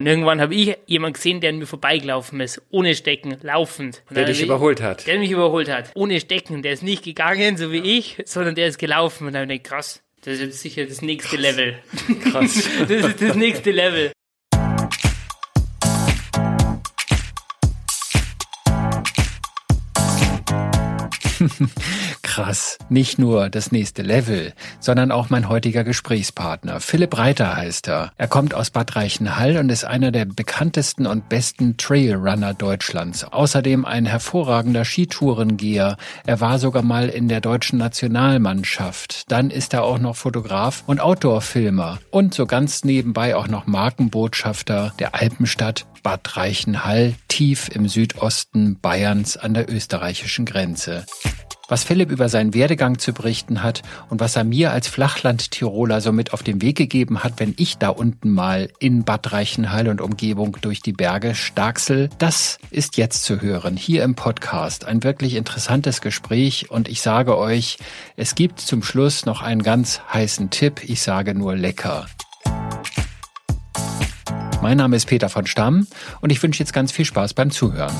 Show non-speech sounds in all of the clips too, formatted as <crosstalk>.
Und irgendwann habe ich jemanden gesehen, der an mir vorbeigelaufen ist, ohne Stecken, laufend. Und Der dich ich- überholt hat. Der mich überholt hat. Ohne Stecken. Der ist nicht gegangen, so wie ich, sondern der ist gelaufen. Und dann habe ich gedacht, krass, das ist jetzt sicher das nächste Level. Krass. <laughs> Das ist das nächste Level. <laughs> Krass. Nicht nur das nächste Level, sondern auch mein heutiger Gesprächspartner. Philipp Reiter heißt er. Er kommt aus Bad Reichenhall und ist einer der bekanntesten und besten Trailrunner Deutschlands. Außerdem ein hervorragender Skitourengeher. Er war sogar mal in der deutschen Nationalmannschaft. Dann ist er auch noch Fotograf und Outdoor-Filmer. Und so ganz nebenbei auch noch Markenbotschafter der Alpenstadt Bad Reichenhall, tief im Südosten Bayerns an der österreichischen Grenze. Was Philipp über seinen Werdegang zu berichten hat und was er mir als Flachland-Tiroler so mit auf den Weg gegeben hat, wenn ich da unten mal in Bad Reichenhall und Umgebung durch die Berge starksel, das ist jetzt zu hören, hier im Podcast. Ein wirklich interessantes Gespräch und ich sage euch, es gibt zum Schluss noch einen ganz heißen Tipp, ich sage nur lecker. Mein Name ist Peter von Stamm und ich wünsche jetzt ganz viel Spaß beim Zuhören.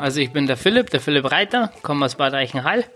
Also ich bin der Philipp, der Philipp Reiter, komme aus Bad Reichenhall.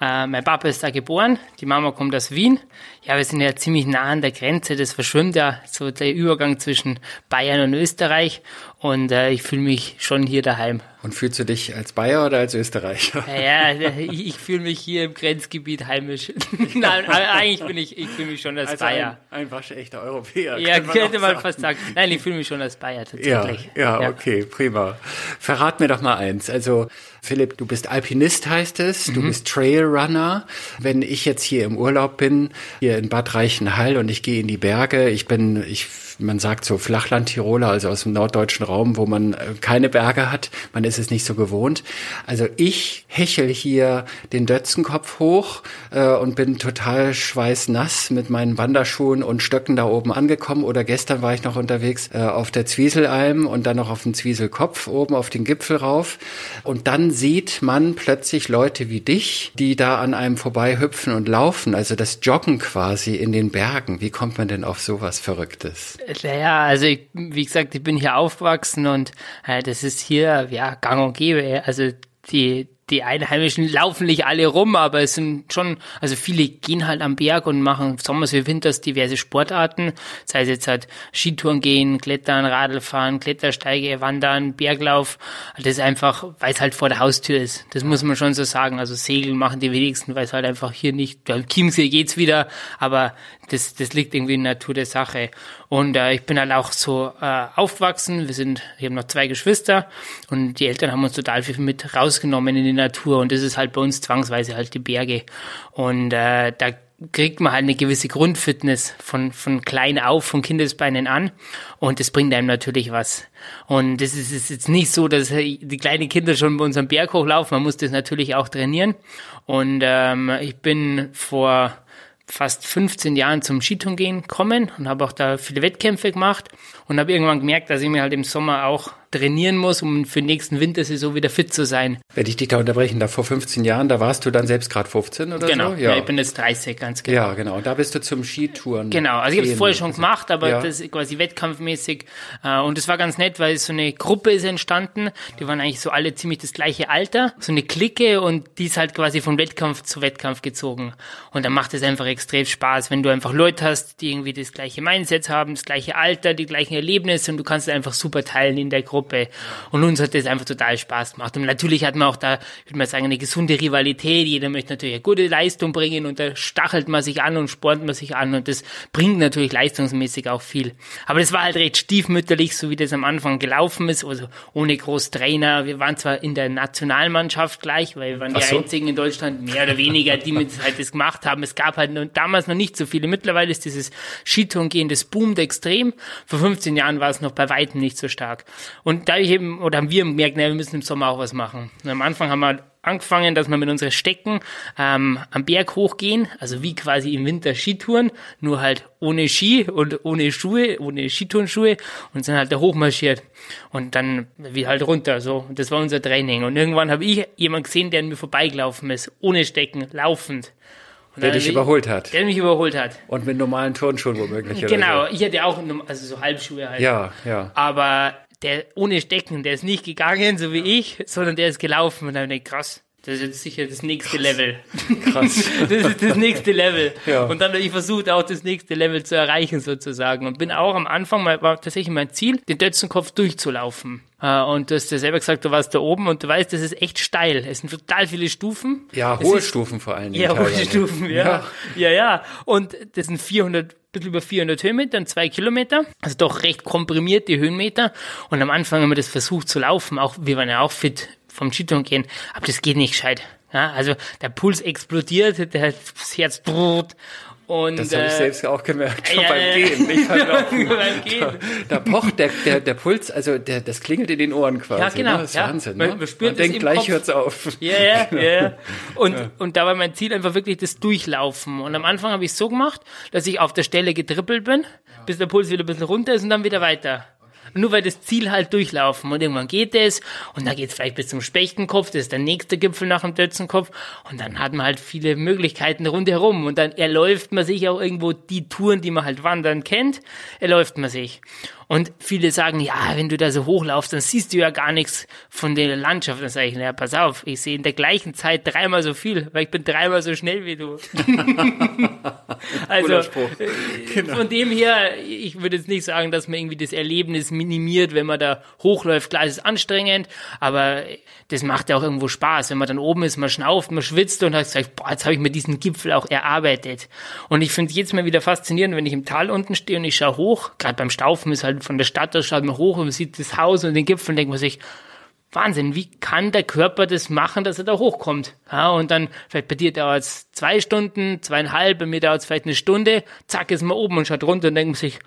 Äh, mein Papa ist da geboren, die Mama kommt aus Wien. Ja, wir sind ja ziemlich nah an der Grenze, das verschwimmt ja so der Übergang zwischen Bayern und Österreich und äh, ich fühle mich schon hier daheim. Und fühlst du dich als Bayer oder als Österreicher? Ja, ja, ich, ich fühle mich hier im Grenzgebiet heimisch. <laughs> Nein, eigentlich bin ich, ich fühle mich schon als Bayer. ein, ein waschechter Europäer. Ja, könnte könnte man sagen. fast sagen. Nein, ich fühle mich schon als Bayer Ja, tatsächlich. ja, okay, prima. Verrat mir doch mal eins. Also, Philipp, du bist Alpinist, heißt es. Mhm. Du bist Trailrunner. Wenn ich jetzt hier im Urlaub bin, hier in Bad Reichenhall und ich gehe in die Berge, ich bin, ich, man sagt so Flachland-Tiroler, also aus dem norddeutschen Raum, wo man äh, keine Berge hat. Man ist es nicht so gewohnt. Also ich hechel hier den Dötzenkopf hoch äh, und bin total schweißnass mit meinen Wanderschuhen und Stöcken da oben angekommen. Oder gestern war ich noch unterwegs äh, auf der Zwieselalm und dann noch auf dem Zwieselkopf oben auf den Gipfel rauf. Und dann sieht man plötzlich Leute wie dich, die da an einem vorbei hüpfen und laufen. Also das Joggen quasi in den Bergen. Wie kommt man denn auf sowas Verrücktes? Naja, also ich, wie gesagt, ich bin hier aufgewachsen und äh, das ist hier ja gang und gäbe. Also die die Einheimischen laufen nicht alle rum, aber es sind schon, also viele gehen halt am Berg und machen Sommers wie Winters diverse Sportarten, sei es jetzt halt Skitouren gehen, Klettern, Radlfahren, Klettersteige, Wandern, Berglauf. Das ist einfach, weil es halt vor der Haustür ist. Das muss man schon so sagen. Also Segeln machen die wenigsten, weil es halt einfach hier nicht, beim Chiemsee geht's wieder, aber das, das liegt irgendwie in der Natur der Sache. Und äh, ich bin halt auch so äh, aufgewachsen. Wir sind, ich habe noch zwei Geschwister und die Eltern haben uns total viel mit rausgenommen in die Natur und das ist halt bei uns zwangsweise halt die Berge. Und äh, da kriegt man halt eine gewisse Grundfitness von, von klein auf, von Kindesbeinen an. Und das bringt einem natürlich was. Und das ist, ist jetzt nicht so, dass die kleinen Kinder schon bei uns am Berg hochlaufen. Man muss das natürlich auch trainieren. Und ähm, ich bin vor fast 15 Jahren zum Skitouren gehen kommen und habe auch da viele Wettkämpfe gemacht und habe irgendwann gemerkt, dass ich mir halt im Sommer auch trainieren muss, um für den nächsten Wintersaison wieder fit zu sein. Wenn ich dich da unterbrechen darf, vor 15 Jahren, da warst du dann selbst gerade 15 oder Genau, so? ja. ich bin jetzt 30, ganz genau. ja, genau. Da bist du zum Skitouren. Genau, also ich habe es vorher schon gemacht, aber Ja. das ist quasi wettkampfmäßig. Äh, und das war ganz nett, weil so eine Gruppe ist entstanden. Die waren eigentlich so alle ziemlich das gleiche Alter. So eine Clique und die ist halt quasi von Wettkampf zu Wettkampf gezogen. Und dann macht es einfach extrem Spaß, wenn du einfach Leute hast, die irgendwie das gleiche Mindset haben, das gleiche Alter, die gleichen Erlebnisse und du kannst es einfach super teilen in der Gruppe. Und uns hat das einfach total Spaß gemacht. Und natürlich hat man auch da, ich würde mal sagen, eine gesunde Rivalität. Jeder möchte natürlich eine gute Leistung bringen und da stachelt man sich an und spornt man sich an und das bringt natürlich leistungsmäßig auch viel. Aber das war halt recht stiefmütterlich, so wie das am Anfang gelaufen ist, also ohne groß Trainer. Wir waren zwar in der Nationalmannschaft gleich, weil wir waren die Ach so. einzigen in Deutschland, mehr oder weniger, die mit halt das gemacht haben. Es gab halt damals noch nicht so viele. Mittlerweile ist dieses Skitourengehen, das boomt extrem. Vor 15 Jahren war es noch bei weitem nicht so stark. Und da ich eben, oder haben wir gemerkt, na, wir müssen im Sommer auch was machen. Und am Anfang haben wir angefangen, dass wir mit unseren Stecken ähm, am Berg hochgehen, also wie quasi im Winter Skitouren, nur halt ohne Ski und ohne Schuhe, ohne Skiturnschuhe und sind halt da hochmarschiert und dann wie halt runter so. Und das war unser Training. Und irgendwann habe ich jemanden gesehen, der an mir vorbeigelaufen ist, ohne Stecken, laufend. Und Der dich überholt hat. Der mich überholt hat. Und mit normalen Turnschuhen womöglich. Genau, So. ich hatte auch also so Halbschuhe halt. Ja, ja. Aber der ohne Stecken, der ist nicht gegangen, so wie ich, sondern der ist gelaufen und dann hab ich krass. Das ist jetzt sicher das nächste Level. Krass. <laughs> Das ist das nächste Level. Ja. Und dann habe ich versucht, auch das nächste Level zu erreichen, sozusagen. Und bin auch am Anfang, mal, war tatsächlich mein Ziel, den Dötzenkopf durchzulaufen. Äh, Und du hast ja selber gesagt, du warst da oben und du weißt, das ist echt steil. Es sind total viele Stufen. Ja, Es hohe ist- Stufen vor allen Dingen. ja, hohe. Stufen, ja. ja. Ja, Und das sind 400, bisschen über 400 Höhenmeter und zwei Kilometer. Also doch recht komprimiert, die Höhenmeter. Und am Anfang haben wir das versucht zu laufen. Auch, wir waren ja auch fit vom Skitouren gehen. Aber das geht nicht gescheit. Ja, also der Puls explodiert, der, das Herz droht. Und, Das habe ich äh, selbst auch gemerkt, schon ja, beim ja, Gehen, nicht <laughs> beim Laufen. beim Gehen. Da, da pocht der, der, der Puls, also der, das klingelt in den Ohren quasi. Ja, genau, Ne? Das ist ja. Wahnsinn. Man- Ne? man spürt es denkt, gleich Kopf. hört's auf. Ja, ja, <laughs> ja, ja. Und, und da war mein Ziel einfach wirklich das Durchlaufen. Und am Anfang habe ich so gemacht, dass ich auf der Stelle getrippelt bin, bis der Puls wieder ein bisschen runter ist und dann wieder weiter. Nur weil das Ziel halt durchlaufen und irgendwann geht es und dann geht es vielleicht bis zum Spechtenkopf, das ist der nächste Gipfel nach dem Dötzenkopf und dann hat man halt viele Möglichkeiten rundherum und dann erläuft man sich auch irgendwo die Touren, die man halt wandern kennt, erläuft man sich. Und viele sagen, ja, wenn du da so hochlaufst, dann siehst du ja gar nichts von der Landschaft. Dann sage ich, naja, pass auf, ich sehe in der gleichen Zeit dreimal so viel, weil ich bin dreimal so schnell wie du. <laughs> also äh, von dem her, ich würde jetzt nicht sagen, dass man irgendwie das Erlebnis minimiert, wenn man da hochläuft. Klar, es ist anstrengend, aber das macht ja auch irgendwo Spaß. Wenn man dann oben ist, man schnauft, man schwitzt und hat gesagt, boah, jetzt habe ich mir diesen Gipfel auch erarbeitet. Und ich finde es jetzt mal wieder faszinierend, wenn ich im Tal unten stehe und ich schaue hoch, gerade beim Staufen ist halt von der Stadt aus, schaut man hoch und man sieht das Haus und den Gipfel und denkt man sich, Wahnsinn, wie kann der Körper das machen, dass er da hochkommt? Ja, und dann, vielleicht bei dir dauert es zwei Stunden, zweieinhalb, bei mir dauert es vielleicht eine Stunde, zack, ist man oben und schaut runter und denkt man sich,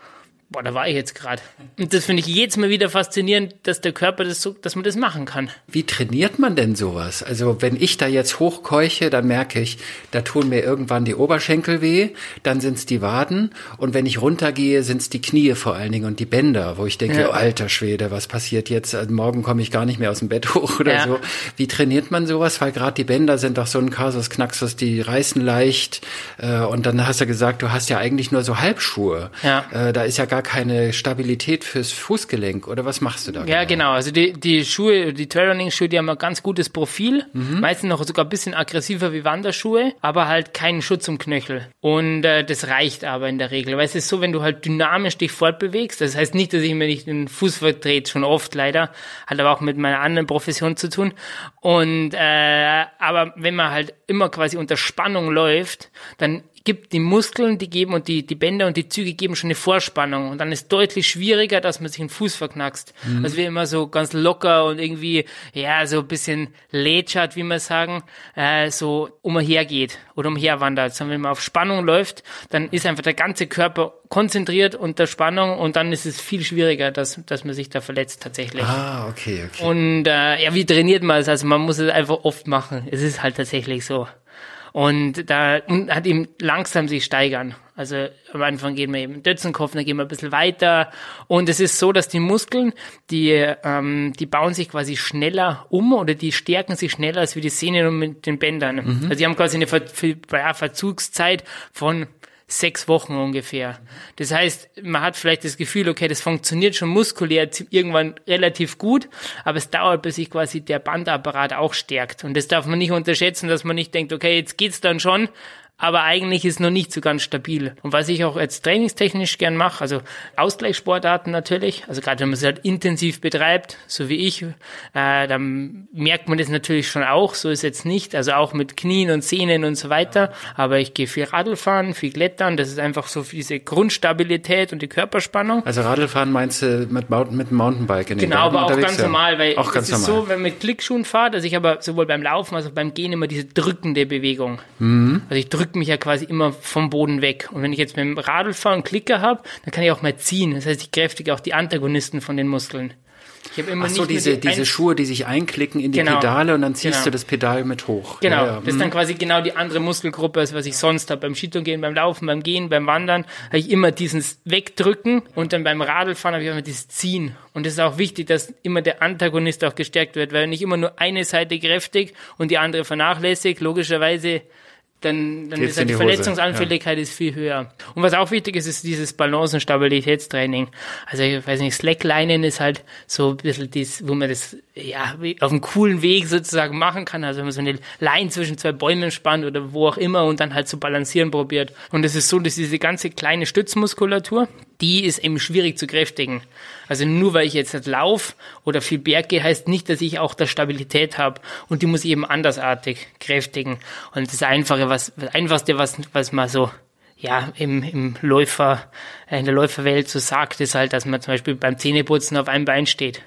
boah, da war ich jetzt gerade. Und das finde ich jedes Mal wieder faszinierend, dass der Körper das so, dass man das machen kann. Wie trainiert man denn sowas? Also wenn ich da jetzt hochkeuche, dann merke ich, da tun mir irgendwann die Oberschenkel weh, dann sind's die Waden und wenn ich runtergehe, sind's die Knie vor allen Dingen und die Bänder, wo ich denke, Ja. oh, alter Schwede, was passiert jetzt? Also morgen komme ich gar nicht mehr aus dem Bett <laughs> hoch oder Ja. so. Wie trainiert man sowas? Weil gerade die Bänder sind doch so ein Kasus Knaxus, die reißen leicht äh, und dann hast du gesagt, du hast ja eigentlich nur so Halbschuhe. Ja. Äh, da ist ja gar keine Stabilität fürs Fußgelenk oder was machst du da? Ja, genau. Also die, die Schuhe, die Trailrunning-Schuhe, die haben ein ganz gutes Profil. Meistens noch sogar ein bisschen aggressiver wie Wanderschuhe, aber halt keinen Schutz um Knöchel. Und äh, das reicht aber in der Regel. Weil es ist so, wenn du halt dynamisch dich fortbewegst, das heißt nicht, dass ich mir nicht den Fuß vertrete, schon oft leider, hat aber auch mit meiner anderen Profession zu tun. Und äh, aber wenn man halt immer quasi unter Spannung läuft, dann gibt die Muskeln, die geben und die, die Bänder und die Züge geben schon eine Vorspannung und dann ist deutlich schwieriger, dass man sich den Fuß verknackst. Also wir immer so ganz locker und irgendwie, ja, so ein bisschen lätschert, wie man sagen, äh, so umhergeht oder umherwandert. Sondern wenn man auf Spannung läuft, dann ist einfach der ganze Körper konzentriert unter Spannung und dann ist es viel schwieriger, dass, dass man sich da verletzt tatsächlich. Ah, okay, okay. Und äh, ja, wie trainiert man es? Also man muss es einfach oft machen. Es ist halt tatsächlich so. Und da und hat eben langsam sich steigern. Also am Anfang gehen wir eben Dötzenkopf, dann gehen wir ein bisschen weiter. Und es ist so, dass die Muskeln, die, ähm, die bauen sich quasi schneller um oder die stärken sich schneller als wie die Sehnen mit den Bändern. Also die haben quasi eine Ver Ver Verzugszeit von sechs Wochen ungefähr. Das heißt, man hat vielleicht das Gefühl, okay, das funktioniert schon muskulär irgendwann relativ gut, aber es dauert, bis sich quasi der Bandapparat auch stärkt. Und das darf man nicht unterschätzen, dass man nicht denkt, okay, jetzt geht's dann schon, aber eigentlich ist noch nicht so ganz stabil. Und was ich auch jetzt trainingstechnisch gern mache, also Ausgleichssportarten natürlich, also gerade wenn man es halt intensiv betreibt, so wie ich, äh, dann merkt man das natürlich schon auch, so ist jetzt nicht, also auch mit Knien und Sehnen und so weiter, aber ich gehe viel Radl fahren, viel Klettern, das ist einfach so diese Grundstabilität und die Körperspannung. Also Radlfahren meinst du mit, Mountain, mit dem Mountainbike in den Genau, Bergen aber auch ganz ja? normal, weil auch ganz es ist normal. so, wenn man mit Klickschuhen fahrt, dass ich aber sowohl beim Laufen als auch beim Gehen immer diese drückende Bewegung. Also ich drücke mich ja quasi immer vom Boden weg. Und wenn ich jetzt mit dem Radl fahre und Klicker habe, dann kann ich auch mal ziehen. Das heißt, ich kräftige auch die Antagonisten von den Muskeln. Ich habe immer Ach so, diese, die diese Schuhe, die sich einklicken in die Genau. Pedale und dann ziehst Genau. du das Pedal mit hoch. Genau, Ja, ja. das ist dann quasi genau die andere Muskelgruppe, als was ich sonst habe. Beim Skitouren, beim Laufen, beim Gehen, beim Wandern habe ich immer dieses Wegdrücken und dann beim Radlfahren habe ich immer dieses Ziehen. Und es ist auch wichtig, dass immer der Antagonist auch gestärkt wird, weil nicht immer nur eine Seite kräftig und die andere vernachlässigt, logischerweise dann, dann Geht's ist halt die Verletzungsanfälligkeit ist viel höher. Und was auch wichtig ist, ist dieses Balance- und Stabilitätstraining. Also ich weiß nicht, Slacklinen ist halt so ein bisschen das, wo man das ja auf einem coolen Weg sozusagen machen kann. Also wenn man so eine Line zwischen zwei Bäumen spannt oder wo auch immer und dann halt zu balancieren probiert. Und es ist so, dass diese ganze kleine Stützmuskulatur, die ist eben schwierig zu kräftigen. Also nur weil ich jetzt nicht lauf oder viel Berg gehe, heißt nicht, dass ich auch da Stabilität habe. Und die muss ich eben andersartig kräftigen. Und das Einfache, was, das Einfachste, was, was man so, ja, im, im Läufer, in der Läuferwelt so sagt, ist halt, dass man zum Beispiel beim Zähneputzen auf einem Bein steht.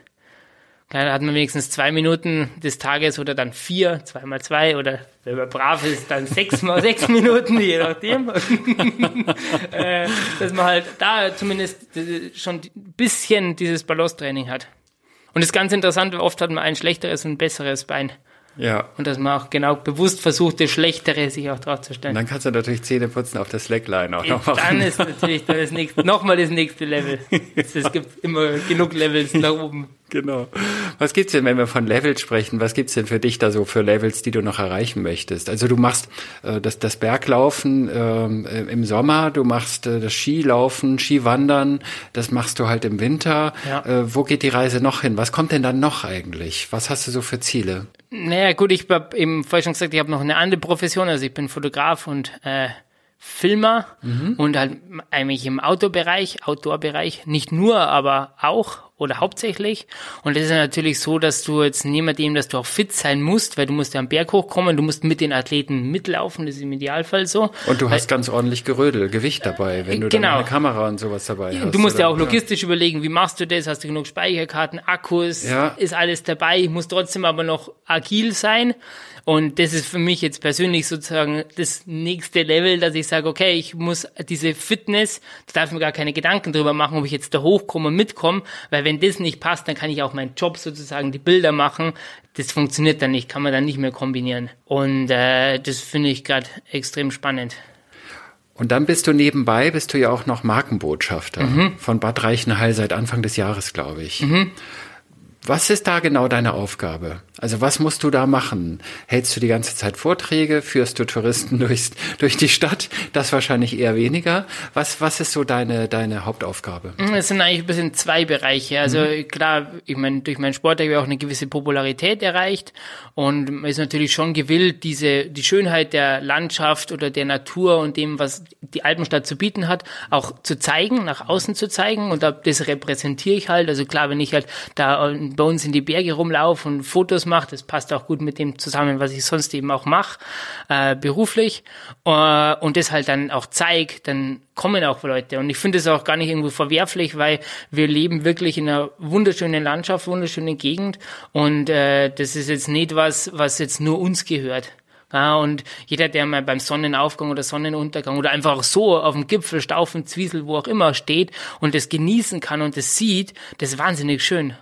Ja, da hat man wenigstens zwei Minuten des Tages oder dann vier, zwei mal zwei oder wenn man brav ist, dann sechs mal sechs <laughs> Minuten, je nachdem. <laughs> äh, dass man halt da zumindest äh, schon ein bisschen dieses Balance-Training hat. Und das ist ganz interessant, oft hat man ein schlechteres und ein besseres Bein. ja. Und dass man auch genau bewusst versucht, das Schlechtere sich auch drauf zu Und stellen. dann kannst du natürlich Zähne putzen auf der Slackline auch noch Dann machen. ist natürlich dann das nächste, nochmal das nächste Level. <laughs> Es gibt immer genug Levels nach oben. Genau. Was gibt's denn, wenn wir von Levels sprechen? Was gibt's denn für dich da so für Levels, die du noch erreichen möchtest? Also du machst äh, das, das Berglaufen ähm, äh, im Sommer, du machst äh, das Skilaufen, Skiwandern, das machst du halt im Winter. Ja. Äh, wo geht die Reise noch hin? Was kommt denn dann noch eigentlich? Was hast du so für Ziele? Naja, gut, ich habe eben vorher schon gesagt, ich habe noch eine andere Profession, also ich bin Fotograf und äh, Filmer und halt eigentlich im Outdoor-Bereich, Outdoor-Bereich, nicht nur, aber auch oder hauptsächlich. Und das ist ja natürlich so, dass du jetzt neben dem, dass du auch fit sein musst, weil du musst ja am Berg hochkommen, du musst mit den Athleten mitlaufen, das ist im Idealfall so. Und du hast ganz ordentlich Gerödel, Gewicht dabei, wenn du genau. eine Kamera und sowas dabei hast. Du musst ja oder? auch logistisch überlegen, wie machst du das? Hast du genug Speicherkarten, Akkus? Ja. Ist alles dabei? Ich muss trotzdem aber noch agil sein. Und das ist für mich jetzt persönlich sozusagen das nächste Level, dass ich sage, okay, ich muss diese Fitness, da darf ich mir gar keine Gedanken drüber machen, ob ich jetzt da hochkomme und mitkomme, weil wenn das nicht passt, dann kann ich auch meinen Job sozusagen, die Bilder machen. Das funktioniert dann nicht, kann man dann nicht mehr kombinieren. Und äh, das finde ich gerade extrem spannend. Und dann bist du nebenbei, bist du ja auch noch Markenbotschafter Mhm. von Bad Reichenhall seit Anfang des Jahres, glaube ich. Mhm. Was ist da genau deine Aufgabe? Also was musst du da machen? Hältst du die ganze Zeit Vorträge? Führst du Touristen <laughs> durchs, durch die Stadt? Das wahrscheinlich eher weniger. Was, was ist so deine, deine Hauptaufgabe? Es sind eigentlich ein bisschen zwei Bereiche. Also klar, ich meine, durch meinen Sport habe ich auch eine gewisse Popularität erreicht und man ist natürlich schon gewillt, diese die Schönheit der Landschaft oder der Natur und dem, was die Alpenstadt zu bieten hat, auch zu zeigen, nach außen zu zeigen und da- das repräsentiere ich halt. Also klar, wenn ich halt da bei uns in die Berge rumlaufe und Fotos mache, das passt auch gut mit dem zusammen, was ich sonst eben auch mache, äh, beruflich äh, und das halt dann auch zeige, dann kommen auch Leute. Und ich finde es auch gar nicht irgendwo verwerflich, weil wir leben wirklich in einer wunderschönen Landschaft, wunderschönen Gegend. Und äh, das ist jetzt nicht was, was jetzt nur uns gehört. Ja, und jeder, der mal beim Sonnenaufgang oder Sonnenuntergang oder einfach so auf dem Gipfel, Staufen, Zwiesel, wo auch immer steht und das genießen kann und das sieht, das ist wahnsinnig schön.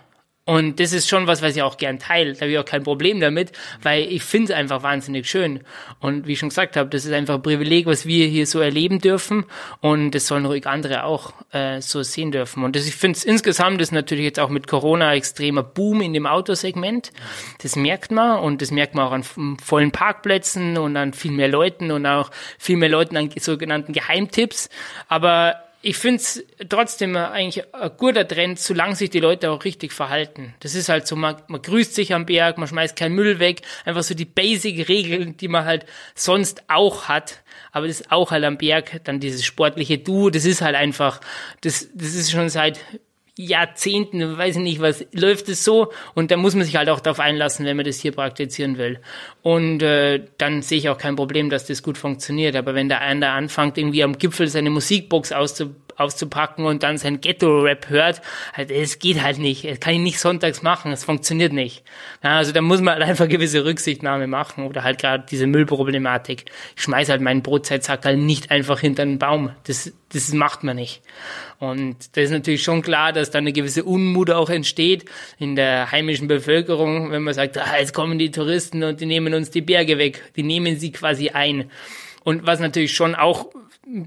Und das ist schon was, was ich auch gern teile. Da habe ich auch kein Problem damit, weil ich finde es einfach wahnsinnig schön. Und wie ich schon gesagt habe, das ist einfach ein Privileg, was wir hier so erleben dürfen. Und das sollen ruhig andere auch äh, so sehen dürfen. Und das, ich finde es insgesamt ist natürlich jetzt auch mit Corona extremer Boom in dem Autosegment. Das merkt man und das merkt man auch an vollen Parkplätzen und an viel mehr Leuten und auch viel mehr Leuten an sogenannten Geheimtipps. Aber ich finde es trotzdem eigentlich ein guter Trend, solange sich die Leute auch richtig verhalten. Das ist halt so, man, man grüßt sich am Berg, man schmeißt keinen Müll weg, einfach so die Basic-Regeln, die man halt sonst auch hat. Aber das ist auch halt am Berg, dann dieses sportliche Du, das ist halt einfach, das, das ist schon seit Jahrzehnten, weiß ich nicht was, läuft es so und da muss man sich halt auch darauf einlassen, wenn man das hier praktizieren will. Und äh, dann sehe ich auch kein Problem, dass das gut funktioniert. Aber wenn der eine anfängt, irgendwie am Gipfel seine Musikbox auszu auszupacken und dann sein Ghetto-Rap hört, halt, es geht halt nicht. Das kann ich nicht sonntags machen, es funktioniert nicht. Ja, also da muss man halt einfach gewisse Rücksichtnahme machen oder halt gerade diese Müllproblematik. Ich schmeiß halt meinen Brotzeitsack halt nicht einfach hinter einen Baum. Das, das macht man nicht. Und das ist natürlich schon klar, dass da eine gewisse Unmut auch entsteht in der heimischen Bevölkerung, wenn man sagt, ah, jetzt kommen die Touristen und die nehmen uns die Berge weg. Die nehmen sie quasi ein. Und was natürlich schon auch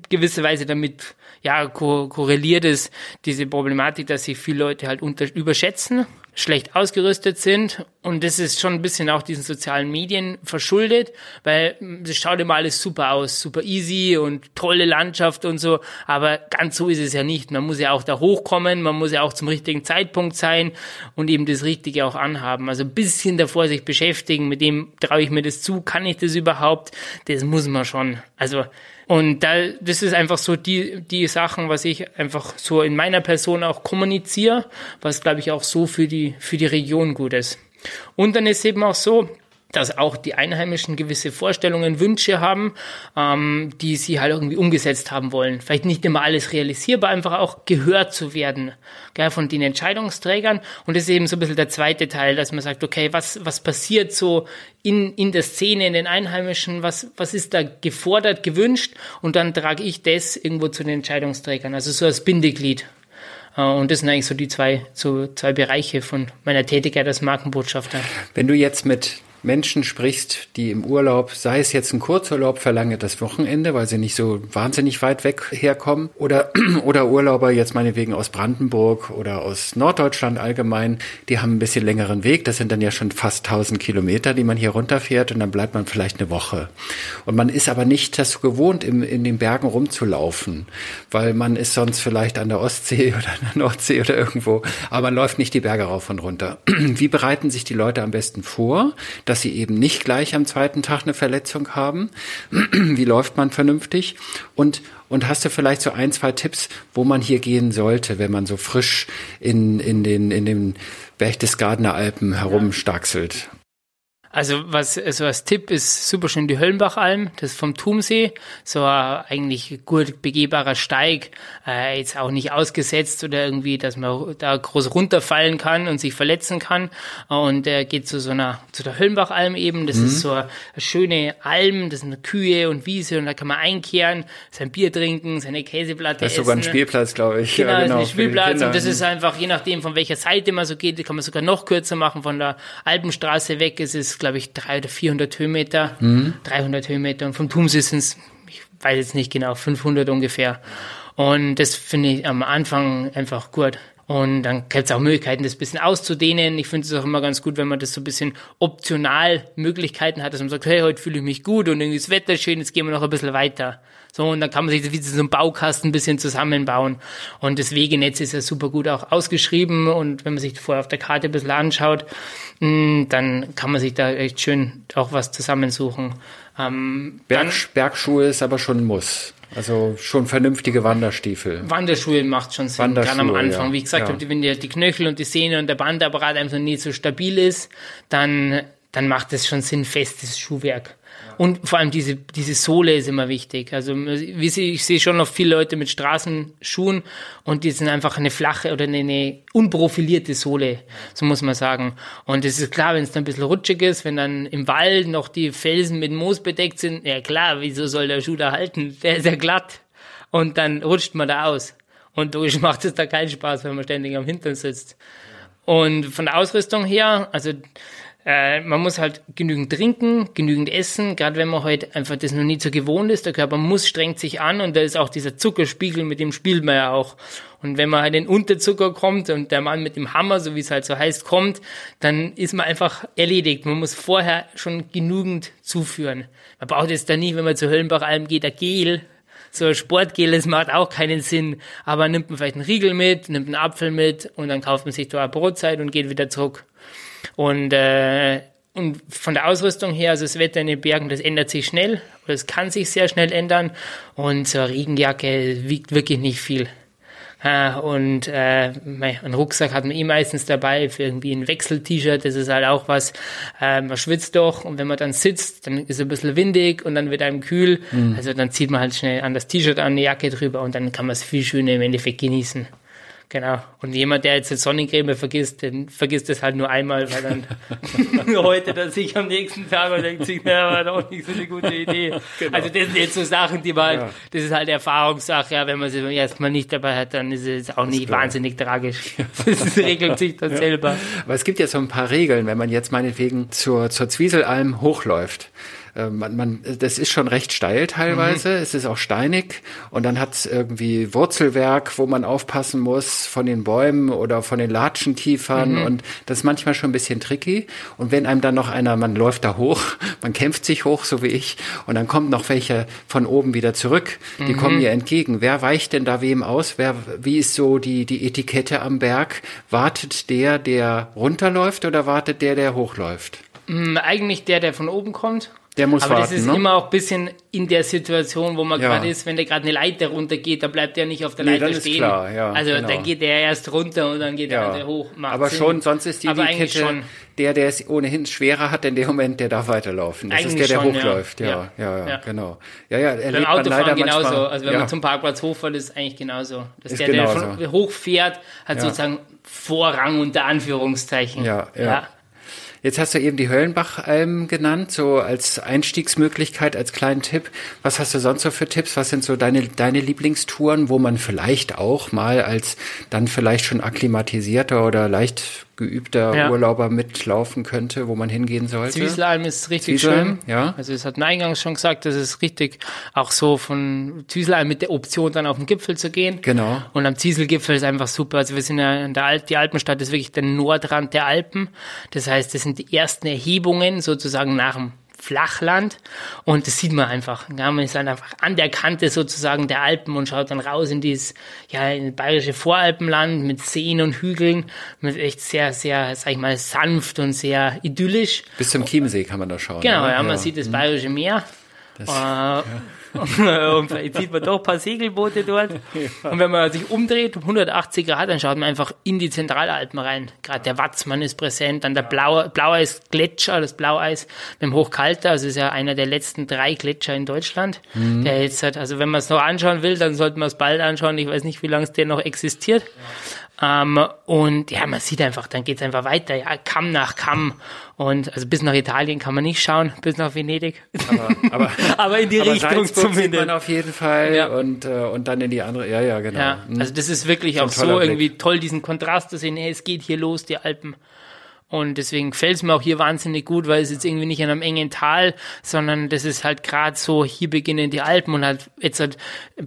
gewisse Weise damit ja ko korreliert ist, diese Problematik, dass sich viele Leute halt unter überschätzen schlecht ausgerüstet sind. Und das ist schon ein bisschen auch diesen sozialen Medien verschuldet, weil das schaut immer alles super aus, super easy und tolle Landschaft und so. Aber ganz so ist es ja nicht. Man muss ja auch da hochkommen, man muss ja auch zum richtigen Zeitpunkt sein und eben das Richtige auch anhaben. Also ein bisschen davor sich beschäftigen, mit dem traue ich mir das zu, kann ich das überhaupt? Das muss man schon. Also und da, das ist einfach so die, die Sachen, was ich einfach so in meiner Person auch kommuniziere, was glaube ich auch so für die, für die Region gut ist. Und dann ist eben auch so, dass auch die Einheimischen gewisse Vorstellungen, Wünsche haben, ähm, die sie halt irgendwie umgesetzt haben wollen. Vielleicht nicht immer alles realisierbar, einfach auch gehört zu werden gell, von den Entscheidungsträgern. Und das ist eben so ein bisschen der zweite Teil, dass man sagt, okay, was, was passiert so in, in der Szene, in den Einheimischen, was, was ist da gefordert, gewünscht? Und dann trage ich das irgendwo zu den Entscheidungsträgern, also so als Bindeglied. Äh, und das sind eigentlich so die zwei, so zwei Bereiche von meiner Tätigkeit als Markenbotschafter. Wenn du jetzt mit Menschen sprichst, die im Urlaub, sei es jetzt ein Kurzurlaub, verlange das Wochenende, weil sie nicht so wahnsinnig weit weg herkommen, oder, <clears throat> oder Urlauber jetzt meinetwegen aus Brandenburg oder aus Norddeutschland allgemein, die haben ein bisschen längeren Weg, das sind dann ja schon fast 1000 Kilometer, die man hier runterfährt und dann bleibt man vielleicht eine Woche. Und man ist aber nicht das gewohnt, im, in den Bergen rumzulaufen, weil man ist sonst vielleicht an der Ostsee <laughs> oder an der Nordsee oder irgendwo, aber man läuft nicht die Berge rauf und runter. <clears throat> Wie bereiten sich die Leute am besten vor, dass dass sie eben nicht gleich am zweiten Tag eine Verletzung haben. <clears throat> Wie läuft man vernünftig? Und, und hast du vielleicht so ein, zwei Tipps, wo man hier gehen sollte, wenn man so frisch in, in den, in den Berchtesgadener Alpen herumstaxelt? Also was so als Tipp ist super schön die Höllenbachalm, das ist vom Tumsee, so ein eigentlich gut begehbarer Steig, äh, jetzt auch nicht ausgesetzt oder irgendwie, dass man da groß runterfallen kann und sich verletzen kann. Und der äh, geht zu so einer zu der Höllenbachalm eben. Das mhm. ist so eine schöne Alm, das eine Kühe und Wiese und da kann man einkehren, sein Bier trinken, seine Käseplatte Das ist sogar ein Spielplatz, glaube ich. Genau, ja, genau, das ist ein Spielplatz und das ist einfach je nachdem von welcher Seite man so geht, kann man sogar noch kürzer machen von der Alpenstraße weg. Es ist glaube ich, 300 oder 400 Höhenmeter, mhm. 300 Höhenmeter und vom Tumsee sind es, ich weiß jetzt nicht genau, 500 ungefähr. Und das finde ich am Anfang einfach gut. Und dann gibt es auch Möglichkeiten, das ein bisschen auszudehnen. Ich finde es auch immer ganz gut, wenn man das so ein bisschen optional Möglichkeiten hat, dass man sagt, hey, heute fühle ich mich gut und irgendwie das Wetter ist schön, jetzt gehen wir noch ein bisschen weiter. So, und dann kann man sich das wie so ein Baukasten ein bisschen zusammenbauen. Und das Wegenetz ist ja super gut auch ausgeschrieben. Und wenn man sich vorher auf der Karte ein bisschen anschaut, dann kann man sich da echt schön auch was zusammensuchen. Ähm, Berg, Bergschuhe ist aber schon ein Muss. Also schon vernünftige Wanderstiefel. Wanderschuhe macht schon Sinn, gerade am Anfang. Ja. Wie gesagt, ja. wenn die, die Knöchel und die Sehne und der Bandapparat einfach nicht so stabil ist, dann, dann macht es schon Sinn, festes Schuhwerk. Und vor allem diese, diese Sohle ist immer wichtig. Also wie sie, ich sehe schon noch viele Leute mit Straßenschuhen und die sind einfach eine flache oder eine, eine unprofilierte Sohle, so muss man sagen. Und es ist klar, wenn es dann ein bisschen rutschig ist, wenn dann im Wald noch die Felsen mit Moos bedeckt sind, ja klar, wieso soll der Schuh da halten? Der ist ja glatt. Und dann rutscht man da aus. Und dadurch <laughs> macht es da keinen Spaß, wenn man ständig am Hintern sitzt. Und von der Ausrüstung her, also äh, man muss halt genügend trinken, genügend essen, gerade wenn man heute halt einfach das noch nie so gewohnt ist. Der Körper muss, strengt sich an und da ist auch dieser Zuckerspiegel, mit dem spielt man ja auch. Und wenn man halt in Unterzucker kommt und der Mann mit dem Hammer, so wie es halt so heißt, kommt, dann ist man einfach erledigt. Man muss vorher schon genügend zuführen. Man braucht jetzt da nie, wenn man zu Höllenbach-Alm geht, ein Gel, so ein Sportgel, das macht auch keinen Sinn. Aber nimmt man vielleicht einen Riegel mit, nimmt einen Apfel mit und dann kauft man sich da eine Brotzeit und geht wieder zurück. Und, äh, und von der Ausrüstung her, also das Wetter in den Bergen, das ändert sich schnell oder es kann sich sehr schnell ändern. Und so eine Regenjacke wiegt wirklich nicht viel. Äh, und äh, ein Rucksack hat man eh meistens dabei für irgendwie ein Wechsel-T-Shirt. Das ist halt auch was. Äh, man schwitzt doch und wenn man dann sitzt, dann ist es ein bisschen windig und dann wird einem kühl. Mhm. Also dann zieht man halt schnell an das T-Shirt an, eine Jacke drüber und dann kann man es viel schöner im Endeffekt genießen. Genau. Und jemand, der jetzt eine Sonnencreme vergisst, den vergisst es halt nur einmal, weil dann <laughs> heute dann sich am nächsten Tag und denkt sich, na, war doch nicht so eine gute Idee. Genau. Also das sind jetzt so Sachen, die man, ja. das ist halt Erfahrungssache, ja, wenn man sie erstmal nicht dabei hat, dann ist es auch nicht wahnsinnig tragisch. Das regelt sich dann ja. selber. Aber es gibt ja so ein paar Regeln, wenn man jetzt meinetwegen zur, zur Zwieselalm hochläuft äh, man, man, das ist schon recht steil teilweise. Mhm. Es ist auch steinig und dann hat es irgendwie Wurzelwerk, wo man aufpassen muss von den Bäumen oder von den Latschenkiefern mhm. und das ist manchmal schon ein bisschen tricky. Und wenn einem dann noch einer, man läuft da hoch, <laughs> man kämpft sich hoch, so wie ich, und dann kommt noch welche von oben wieder zurück, die mhm. kommen mir entgegen. Wer weicht denn da wem aus? Wer, wie ist so die, die Etikette am Berg? Wartet der, der runterläuft oder wartet der, der hochläuft? Mm, eigentlich der, der von oben kommt. Der muss Aber warten, das ist ne? immer auch ein bisschen in der Situation, wo man ja. gerade ist, wenn der gerade eine Leiter runtergeht, dann bleibt der nicht auf der nee, Leiter stehen. Ist klar, ja, also genau. dann geht der erst runter und dann geht ja. der andere hoch. Macht Aber Sinn. schon, sonst ist die, Aber die Kette, schon. der, der es ohnehin schwerer hat, in dem Moment, der darf weiterlaufen. Das eigentlich ist der, der schon, hochläuft. Ja. Ja, ja, genau. Ja, ja, Beim Autofahren genauso. Manchmal, also wenn man zum Parkplatz hochfährt, ist es eigentlich genauso. Dass ist der, der von hochfährt, hat sozusagen Vorrang unter Anführungszeichen. ja. ja. Jetzt hast du eben die Höllenbach-Alm genannt, so als Einstiegsmöglichkeit, als kleinen Tipp. Was hast du sonst so für Tipps? Was sind so deine, deine Lieblingstouren, wo man vielleicht auch mal als dann vielleicht schon akklimatisierter oder leicht geübter ja. Urlauber mitlaufen könnte, wo man hingehen sollte. Zwieselalm ist richtig schön. Ja. Also es hat eingangs schon gesagt, das ist richtig auch so von Zwieselalm mit der Option dann auf den Gipfel zu gehen. Genau. Und am Zieselgipfel ist einfach super. Also wir sind ja in der Alp, die Alpenstadt ist wirklich der Nordrand der Alpen. Das heißt, das sind die ersten Erhebungen sozusagen nach dem Flachland und das sieht man einfach. Ja, man ist dann einfach an der Kante sozusagen der Alpen und schaut dann raus in dieses ja in bayerische Voralpenland mit Seen und Hügeln, mit echt sehr sehr, sag ich mal, sanft und sehr idyllisch. Bis zum Chiemsee kann man da schauen. Genau, ja, ja man sieht das mhm. bayerische Meer. Das, äh, ja. <laughs> und vielleicht sieht man doch ein paar Segelboote dort. Ja. Und wenn man sich umdreht um 180 Grad, dann schaut man einfach in die Zentralalpen rein. Gerade der Watzmann ist präsent, dann der Blaue, Blaueis-Gletscher, das Blaueis mit dem Hochkalter, also ist ja einer der letzten drei Gletscher in Deutschland. Mhm. Der jetzt hat, also wenn man es noch anschauen will, dann sollte man es bald anschauen. Ich weiß nicht, wie lange es der noch existiert. Ähm, und ja, man sieht einfach, dann geht's einfach weiter, ja, Kamm nach Kamm. Und also bis nach Italien kann man nicht schauen, bis nach Venedig. Aber, aber, <laughs> aber in die aber Richtung Salzburg zumindest. Sieht man auf jeden Fall ja. und, äh, und dann in die andere, ja, ja, genau. Ja, also das ist wirklich auch so irgendwie toll, diesen Kontrast zu sehen, hey, es geht hier los, die Alpen. Und deswegen fällt es mir auch hier wahnsinnig gut, weil es jetzt irgendwie nicht in einem engen Tal, sondern das ist halt gerade so, hier beginnen die Alpen und halt jetzt halt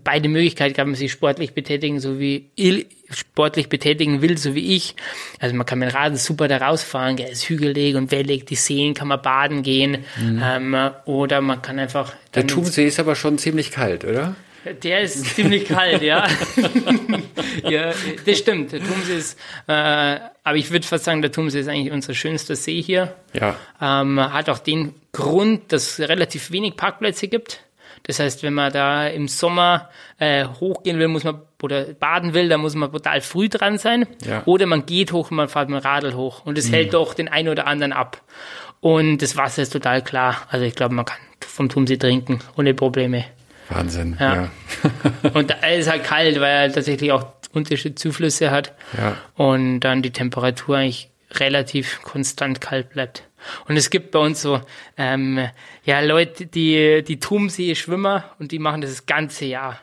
beide Möglichkeiten kann man sich sportlich betätigen, so wie ich sportlich betätigen will, so wie ich. Also man kann mit dem Rad super da rausfahren, es ist hügelig und wellig, die Seen kann man baden gehen mhm. ähm, oder man kann einfach... Der Tumsee ist aber schon ziemlich kalt, oder? Der ist ziemlich kalt, ja. <laughs> ja, das stimmt. Der Tumsee ist, äh, aber ich würde fast sagen, der Tumsee ist eigentlich unser schönster See hier. Ja. Ähm, hat auch den Grund, dass es relativ wenig Parkplätze gibt. Das heißt, wenn man da im Sommer äh, hochgehen will, muss man oder baden will, dann muss man total früh dran sein. Ja. Oder man geht hoch und man fährt mit dem Radl hoch. Und das mhm. hält doch den einen oder anderen ab. Und das Wasser ist total klar. Also ich glaube, man kann vom Tumsee trinken ohne Probleme. Wahnsinn, ja. ja. <laughs> und da ist halt kalt, weil er tatsächlich auch unterschiedliche Zuflüsse hat. Ja. Und dann die Temperatur eigentlich relativ konstant kalt bleibt. Und es gibt bei uns so ähm, ja Leute, die die Tumsee Schwimmer und die machen das das ganze Jahr.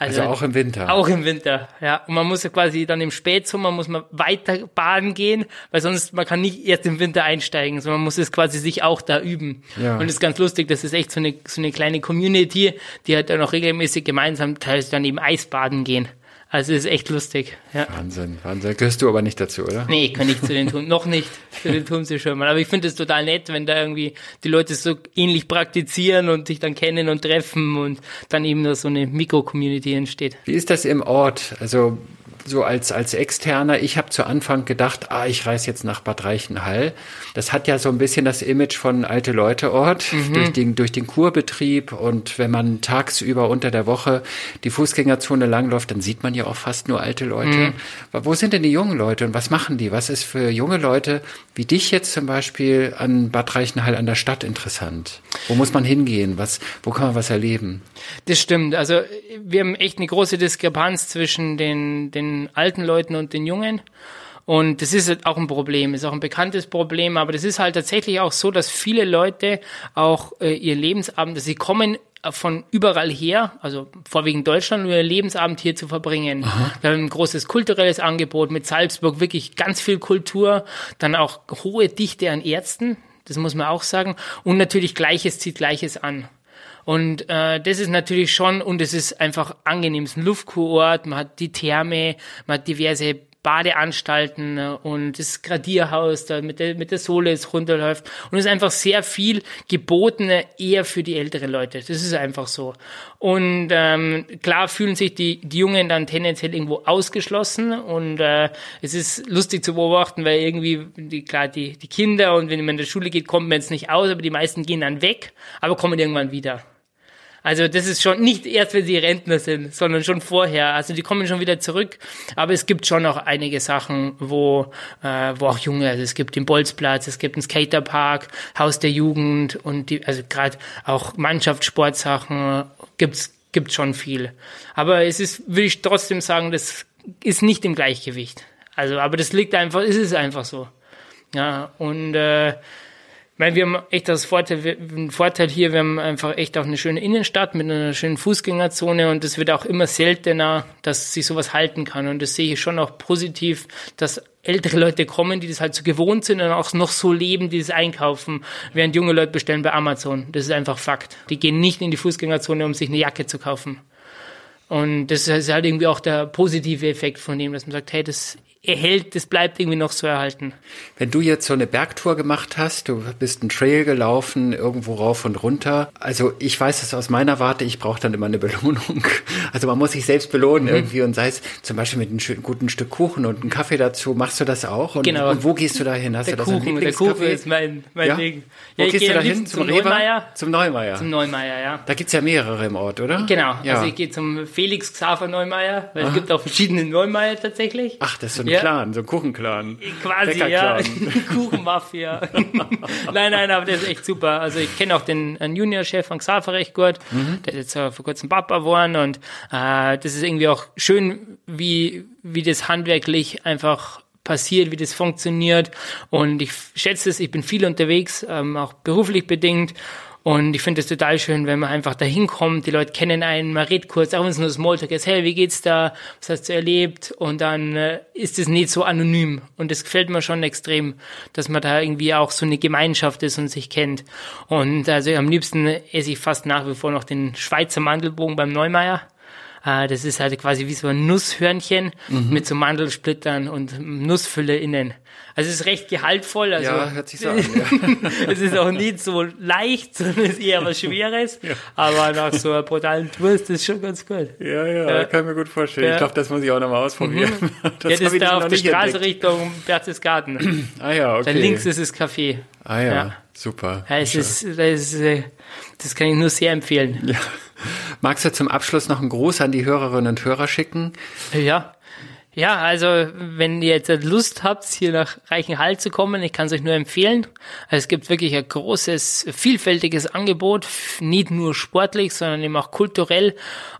Also, also, auch im Winter. Auch im Winter, ja. Und man muss ja quasi dann im Spätsommer muss man weiter baden gehen, weil sonst man kann nicht erst im Winter einsteigen, sondern man muss es quasi sich auch da üben. Ja. Und es ist ganz lustig, das ist echt so eine, so eine kleine Community, die halt dann auch regelmäßig gemeinsam teilweise dann eben Eisbaden gehen. Also ist echt lustig. Ja. Wahnsinn, Wahnsinn. Gehörst du aber nicht dazu, oder? Nee, ich kann nicht zu den Turm, noch nicht zu den <laughs> Turmseeschwimmern. Aber ich finde es total nett, wenn da irgendwie die Leute so ähnlich praktizieren und sich dann kennen und treffen und dann eben so eine Mikro-Community entsteht. Wie ist das im Ort? Also so als, als Externer, ich habe zu Anfang gedacht, ah, ich reise jetzt nach Bad Reichenhall. Das hat ja so ein bisschen das Image von alte Leute Ort mhm. durch den, durch den Kurbetrieb. Und wenn man tagsüber unter der Woche die Fußgängerzone langläuft, dann sieht man ja auch fast nur alte Leute. Mhm. Wo sind denn die jungen Leute und was machen die? Was ist für junge Leute wie dich jetzt zum Beispiel an Bad Reichenhall an der Stadt interessant? Wo muss man hingehen? Was, wo kann man was erleben? Das stimmt. Also wir haben echt eine große Diskrepanz zwischen den, den alten Leuten und den Jungen. Und das ist halt auch ein Problem, ist auch ein bekanntes Problem, aber das ist halt tatsächlich auch so, dass viele Leute auch äh, ihr Lebensabend, sie kommen von überall her, also vorwiegend Deutschland, um ihr Lebensabend hier zu verbringen. Aha. Wir haben ein großes kulturelles Angebot mit Salzburg, wirklich ganz viel Kultur, dann auch hohe Dichte an Ärzten, das muss man auch sagen, und natürlich Gleiches zieht Gleiches an. Und äh, das ist natürlich schon, und es ist einfach angenehm. Es ist ein Luftkurort, man hat die Therme, man hat diverse Badeanstalten äh, und das Gradierhaus da mit der, mit der Sohle es runterläuft. Und es ist einfach sehr viel gebotene eher für die älteren Leute. Das ist einfach so. Und ähm, klar fühlen sich die, die Jungen dann tendenziell irgendwo ausgeschlossen und äh, es ist lustig zu beobachten, weil irgendwie, die, klar, die, die Kinder und wenn man in der Schule geht, kommt man jetzt nicht aus, aber die meisten gehen dann weg, aber kommen irgendwann wieder. Also das ist schon nicht erst, wenn sie Rentner sind, sondern schon vorher. Also die kommen schon wieder zurück. Aber es gibt schon noch einige Sachen, wo, äh, wo auch Junge, also es gibt den Bolzplatz, es gibt einen Skaterpark, Haus der Jugend und die, also gerade auch Mannschaftssportsachen gibt's gibt's schon viel. Aber es ist, will ich trotzdem sagen, das ist nicht im Gleichgewicht. Also, aber das liegt einfach, es ist einfach so. Ja, und äh, meine, wir haben echt das Vorteil, einen Vorteil hier, wir haben einfach echt auch eine schöne Innenstadt mit einer schönen Fußgängerzone und es wird auch immer seltener, dass sich sowas halten kann. Und das sehe ich schon auch positiv, dass ältere Leute kommen, die das halt so gewohnt sind und auch noch so leben, die das einkaufen, während junge Leute bestellen bei Amazon. Das ist einfach Fakt. Die gehen nicht in die Fußgängerzone, um sich eine Jacke zu kaufen. Und das ist halt irgendwie auch der positive Effekt von dem, dass man sagt, hey, das erhält, das bleibt irgendwie noch so erhalten. Wenn du jetzt so eine Bergtour gemacht hast, du bist einen Trail gelaufen, irgendwo rauf und runter. Also ich weiß es aus meiner Warte, ich brauche dann immer eine Belohnung. <laughs> Also man muss sich selbst belohnen mhm. irgendwie und sei es zum Beispiel mit einem schönen, guten Stück Kuchen und einem Kaffee dazu. Machst du das auch? Und, genau. Und wo gehst du da hin? Hast der du das Kuchen, der Kuchen ist mein, mein ja? Ding. Ja, wo gehst du da hin? Zum, zum Neumeier? Zum Neumeier. Zum Neumeier, ja. Da gibt's ja mehrere im Ort, oder? Genau. Ja. Also ich gehe zum Felix Xaver Neumeier, weil Aha. es gibt auch verschiedene Neumeier tatsächlich. Ach, das ist so ein ja. Clan, so ein Kuchen Kuchenclan. Quasi, ja. <laughs> Kuchenmafia. <laughs> nein, nein, aber der ist echt super. Also ich kenne auch den Juniorchef von Xaver recht gut. Mhm. Der ist jetzt vor kurzem Papa geworden und äh, das ist irgendwie auch schön, wie, wie das handwerklich einfach passiert, wie das funktioniert. Und ich schätze es, ich bin viel unterwegs, ähm, auch beruflich bedingt. Und ich finde es total schön, wenn man einfach da hinkommt, die Leute kennen einen, man redet kurz, auch wenn es nur Smalltalk ist, hey, wie geht's da, was hast du erlebt? Und dann äh, ist es nicht so anonym. Und das gefällt mir schon extrem, dass man da irgendwie auch so eine Gemeinschaft ist und sich kennt. Und also am liebsten esse ich fast nach wie vor noch den Schweizer Mandelbogen beim Neumeier. Äh, das ist halt quasi wie so ein Nusshörnchen mhm. mit so Mandelsplittern und Nussfülle innen. Also es ist recht gehaltvoll. Also ja, hört sich so an. Ja. <laughs> es ist auch nicht so leicht, sondern es ist eher was Schweres. Ja. Aber nach so einer brutalen Tour ist das schon ganz gut. Ja, ja, ja. kann ich mir gut vorstellen. Ja. Ich glaube, das muss ich auch nochmal ausprobieren. Mhm. <laughs> Das, ja, das ist da auf der Straße entdeckt. Richtung Berchtesgaden. ah ja, okay. Dann links ist das Café. Ah ja, super. Ja, es ist, das, ist, äh, das kann ich nur sehr empfehlen. Ja. Magst du zum Abschluss noch einen Gruß an die Hörerinnen und Hörer schicken? Ja. Ja, also wenn ihr jetzt Lust habt, hier nach Reichenhall zu kommen, ich kann es euch nur empfehlen. Es gibt wirklich ein großes, vielfältiges Angebot, nicht nur sportlich, sondern eben auch kulturell.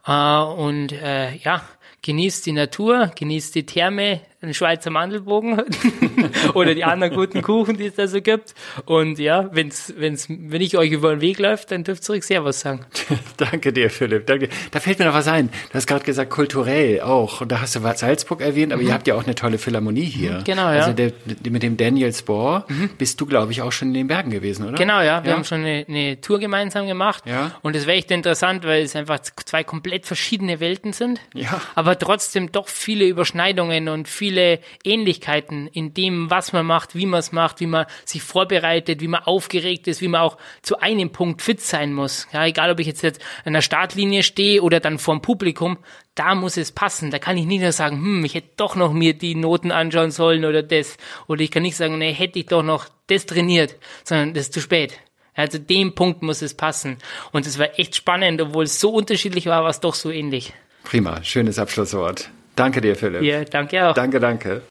Äh, und äh, ja, genießt die Natur, genießt die Therme, den Schweizer Mandelbogen <laughs> oder die anderen guten Kuchen, die es da so gibt. Und ja, wenn's, wenn's, wenn ich euch über den Weg läuft, dann dürft ihr euch sehr was sagen. <laughs> Danke dir, Philipp. Danke. Da fällt mir noch was ein. Du hast gerade gesagt, kulturell auch. Und da hast du Salzburg erwähnt, aber mhm. ihr habt ja auch eine tolle Philharmonie hier. Mhm, genau, ja. Also der, mit dem Daniel Spohr mhm. bist du, glaube ich, auch schon in den Bergen gewesen, oder? Genau, ja. Wir ja? haben schon eine, eine, Tour gemeinsam gemacht. Ja. Und es wäre echt interessant, weil es einfach zwei komplett verschiedene Welten sind. Ja. Aber trotzdem doch viele Überschneidungen und viele viele Ähnlichkeiten in dem, was man macht, wie man es macht, wie man sich vorbereitet, wie man aufgeregt ist, wie man auch zu einem Punkt fit sein muss. Ja, egal ob ich jetzt, jetzt an der Startlinie stehe oder dann vorm Publikum, da muss es passen. Da kann ich nicht nur sagen, hm, ich hätte doch noch mir die Noten anschauen sollen oder das. Oder ich kann nicht sagen, nee, hätte ich doch noch das trainiert, sondern das ist zu spät. Also dem Punkt muss es passen. Und es war echt spannend, obwohl es so unterschiedlich war, war es doch so ähnlich. Prima, schönes Abschlusswort. Danke dir, Philipp. Ja, danke auch. Danke, danke.